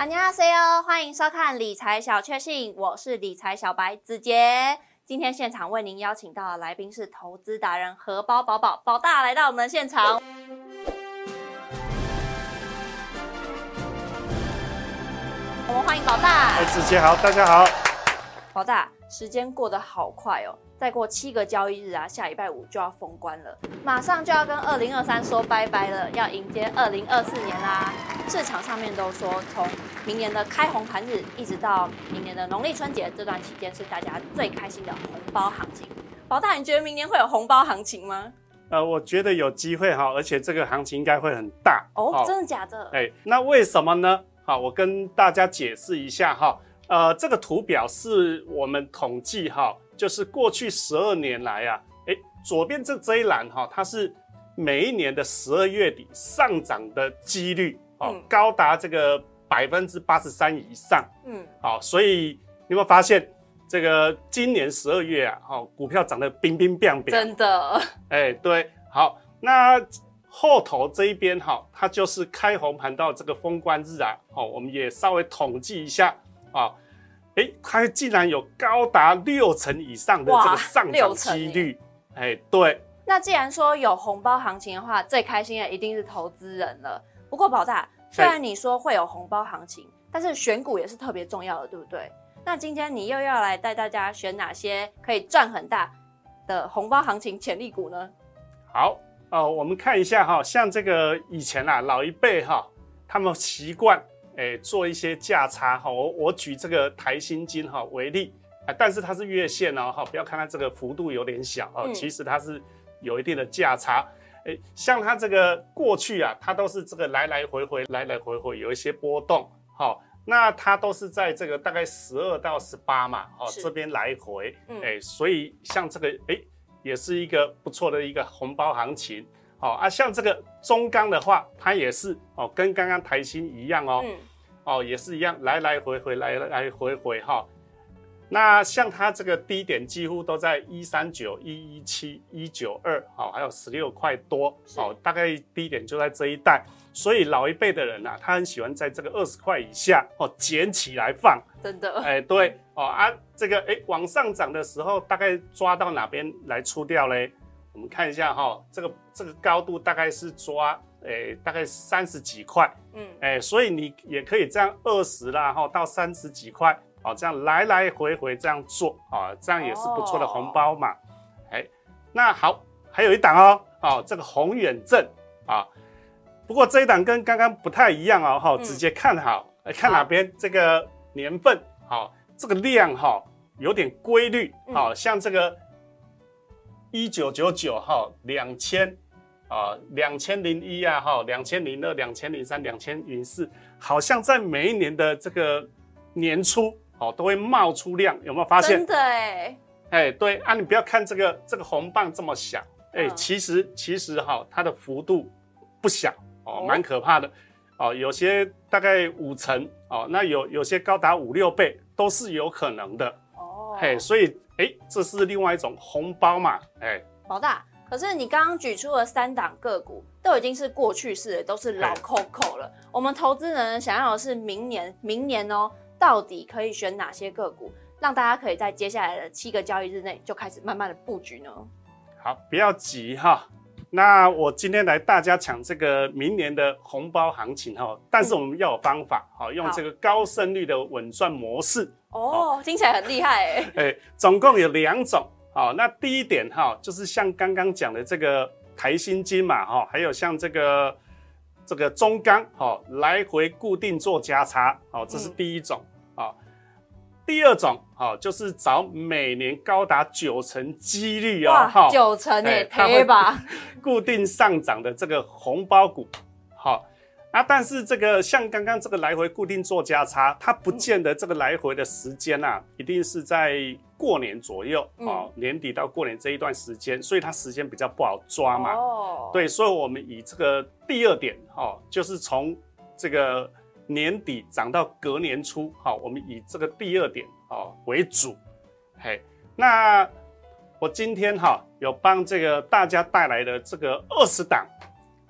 안녕하세요，欢迎收看理财小确幸，我是理财小白子杰。今天现场为您邀请到的来宾是投资达人荷包宝宝宝大来到我们的现场。我们欢迎宝大。哎，子杰好，大家好。宝大，时间过得好快哦， 再过七个交易日啊，下礼拜五就要封关了，马上就要跟二零二三说拜拜了，要迎接二零二四年啦。市场上面都说，从明年的开红盘日一直到明年的农历春节这段期间，是大家最开心的红包行情。宝大，你觉得明年会有红包行情吗？呃，我觉得有机会哈，而且这个行情应该会很大哦。真的假的？哎，那为什么呢？好，我跟大家解释一下哈。呃，这个图表是我们统计哈，就是过去十二年来啊，哎，左边这这一栏哈，它是每一年的十二月底上涨的几率哦，高达这个百分之八十三以上。嗯，好，所以你有没有发现这个今年十二月啊，哈，股票涨得冰冰冰冰，真的。哎，对，好，那后头这一边哈，它就是开红盘到这个封关日啊，好，我们也稍微统计一下啊。哎，它竟然有高达六成以上的这个上涨几率，哎，对。那既然说有红包行情的话，最开心的一定是投资人了。不过宝大，虽然你说会有红包行情，但是选股也是特别重要的，对不对？那今天你又要来带大家选哪些可以赚很大的红包行情潜力股呢？好，呃，我们看一下哈，像这个以前啊，老一辈哈，他们习惯。哎，做一些价差哈，我我举这个台新金哈为例啊，但是它是月线哦哈，不要看它这个幅度有点小哦，其实它是有一定的价差。哎，像它这个过去啊，它都是这个来来回回，来来回回有一些波动哈，那它都是在这个大概十二到十八嘛，哦这边来回，哎，所以像这个哎，也是一个不错的一个红包行情。哦啊，像这个中钢的话，它也是哦，跟刚刚台新一样哦，哦也是一样，来来回回，来来回回哈。那像它这个低点几乎都在一三九、一一七、一九二，好，还有十六块多，哦，大概低点就在这一带。所以老一辈的人呐，他很喜欢在这个二十块以下哦捡起来放，真的，哎对 哦啊，这个哎往上涨的时候，大概抓到哪边来出掉嘞？我们看一下哈，这个这个高度大概是抓诶，大概三十几块，嗯，诶，所以你也可以这样二十啦哈，到三十几块，哦，这样来来回回这样做，啊，这样也是不错的红包嘛，哎，那好，还有一档哦，哦，这个宏远证啊，不过这一档跟刚刚不太一样哦，哈，直接看好，看哪边这个年份，好，这个量哈有点规律，好像这个。一九九九号两千啊，两千零一啊，哈，两千零二、两千零三、两千零四，好像在每一年的这个年初，哦，都会冒出量，有没有发现？真的哎，哎，对啊，你不要看这个这个红棒这么小，哎，其实其实哈，它的幅度不小哦，蛮可怕的哦，有些大概五成哦，那有有些高达五六倍都是有可能的哦，嘿，所以。哎，这是另外一种红包嘛？哎，老大，可是你刚刚举出了三档个股都已经是过去式，都是老 COCO 了。我们投资人想要的是明年，明年哦，到底可以选哪些个股，让大家可以在接下来的七个交易日内就开始慢慢的布局呢？好，不要急哈。那我今天来大家抢这个明年的红包行情哈，但是我们要有方法，好用这个高胜率的稳赚模式。哦，听起来很厉害哎！哎，总共有两种，好，那第一点哈，就是像刚刚讲的这个台新金嘛，哈，还有像这个这个中钢，哈，来回固定做加差，好，这是第一种，啊，第二种，好，就是找每年高达九成几率哦，哈，九成哎，贴吧，固定上涨的这个红包股，好。啊，但是这个像刚刚这个来回固定做价差，它不见得这个来回的时间呐，一定是在过年左右哦，年底到过年这一段时间，所以它时间比较不好抓嘛。哦，对，所以我们以这个第二点哈，就是从这个年底涨到隔年初，好，我们以这个第二点哦为主。嘿，那我今天哈有帮这个大家带来的这个二十档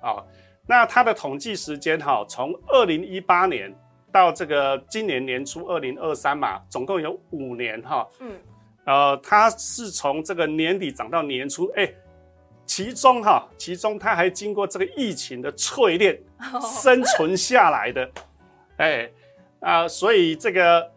啊。那它的统计时间哈，从二零一八年到这个今年年初二零二三嘛，总共有五年哈。嗯，呃，它是从这个年底涨到年初，哎，其中哈，其中它还经过这个疫情的淬炼，生存下来的，哎啊，所以这个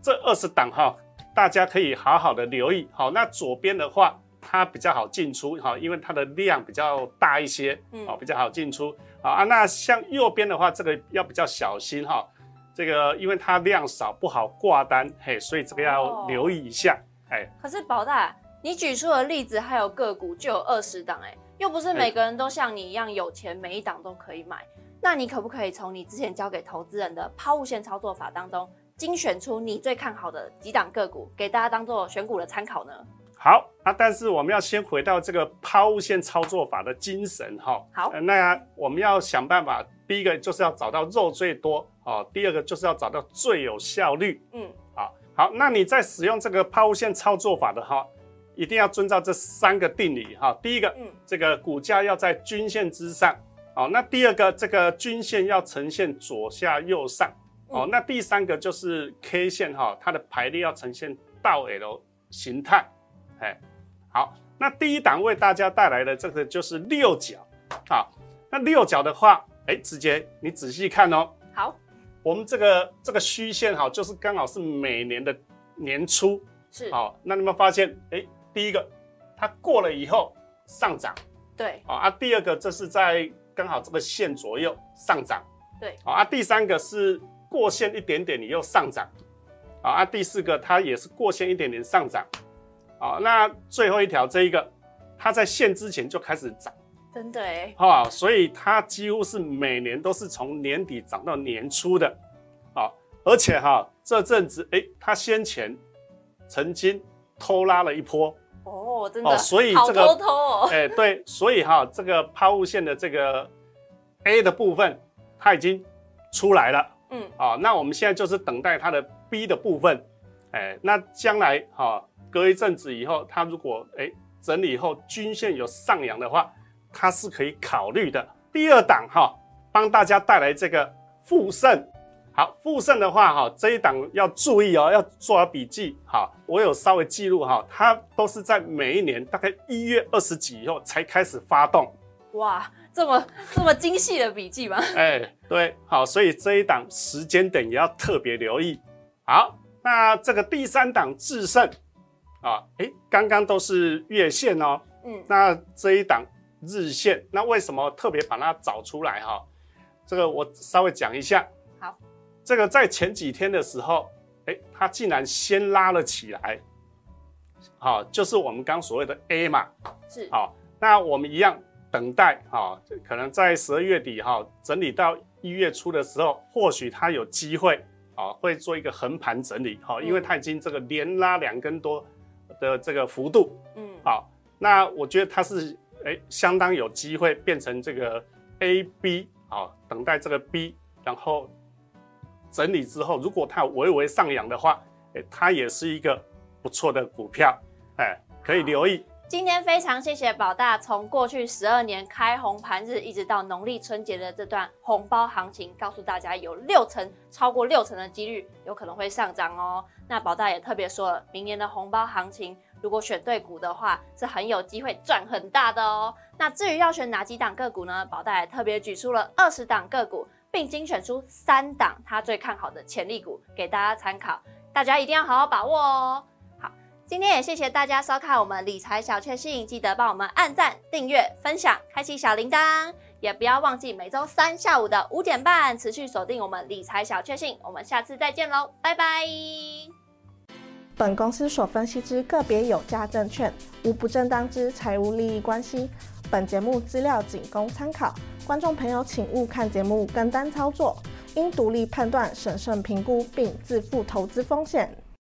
这二十档哈，大家可以好好的留意。好，那左边的话，它比较好进出哈，因为它的量比较大一些，哦，比较好进出。啊，那像右边的话，这个要比较小心哈，这个因为它量少，不好挂单，嘿，所以这个要留意一下，哎。可是宝大，你举出的例子还有个股就有二十档，哎，又不是每个人都像你一样有钱，每一档都可以买。那你可不可以从你之前教给投资人的抛物线操作法当中，精选出你最看好的几档个股，给大家当做选股的参考呢？好啊，但是我们要先回到这个抛物线操作法的精神哈。好，那我们要想办法，第一个就是要找到肉最多哦，第二个就是要找到最有效率。嗯，好，好，那你在使用这个抛物线操作法的哈，一定要遵照这三个定理哈。第一个，嗯，这个股价要在均线之上。哦，那第二个，这个均线要呈现左下右上。哦，那第三个就是 K 线哈，它的排列要呈现倒 L 形态。哎，好，那第一档为大家带来的这个就是六角，好，那六角的话，哎，直接你仔细看哦。好，我们这个这个虚线哈，就是刚好是每年的年初，是，好，那你们发现，哎，第一个它过了以后上涨，对，好啊，第二个这是在刚好这个线左右上涨，对，好啊，第三个是过线一点点你又上涨，好啊，第四个它也是过线一点点上涨。好，那最后一条这一个，它在限之前就开始涨，真的哎，好，所以它几乎是每年都是从年底涨到年初的，好，而且哈这阵子哎，它先前曾经偷拉了一波，哦，真的，所以这个偷偷哦，哎对，所以哈这个抛物线的这个 A 的部分它已经出来了，嗯，啊，那我们现在就是等待它的 B 的部分，哎，那将来哈。隔一阵子以后，它如果哎整理以后均线有上扬的话，它是可以考虑的。第二档哈，帮大家带来这个富盛。好，富盛的话哈，这一档要注意哦，要做好笔记。好，我有稍微记录哈，它都是在每一年大概一月二十几以后才开始发动。哇，这么这么精细的笔记吗？哎，对，好，所以这一档时间点也要特别留意。好，那这个第三档智胜。啊，哎，刚刚都是月线哦，嗯，那这一档日线，那为什么特别把它找出来哈？这个我稍微讲一下。好，这个在前几天的时候，哎，它竟然先拉了起来，好，就是我们刚所谓的 A 嘛，是，好，那我们一样等待，哈，可能在十二月底哈，整理到一月初的时候，或许它有机会，啊，会做一个横盘整理，哈，因为它已经这个连拉两根多。的这个幅度，嗯，好，那我觉得它是哎相当有机会变成这个 A B，好，等待这个 B，然后整理之后，如果它微微上扬的话，哎，它也是一个不错的股票，哎，可以留意。今天非常谢谢宝大，从过去十二年开红盘日，一直到农历春节的这段红包行情，告诉大家有六成，超过六成的几率有可能会上涨哦。那宝大也特别说了，明年的红包行情，如果选对股的话，是很有机会赚很大的哦。那至于要选哪几档个股呢？宝大也特别举出了二十档个股，并精选出三档他最看好的潜力股给大家参考，大家一定要好好把握哦。今天也谢谢大家收看我们理财小确幸，记得帮我们按赞、订阅、分享、开启小铃铛，也不要忘记每周三下午的五点半持续锁定我们理财小确幸。我们下次再见喽，拜拜。本公司所分析之个别有价证券，无不正当之财务利益关系。本节目资料仅供参考，观众朋友请勿看节目跟单操作，应独立判断、审慎评估并自负投资风险。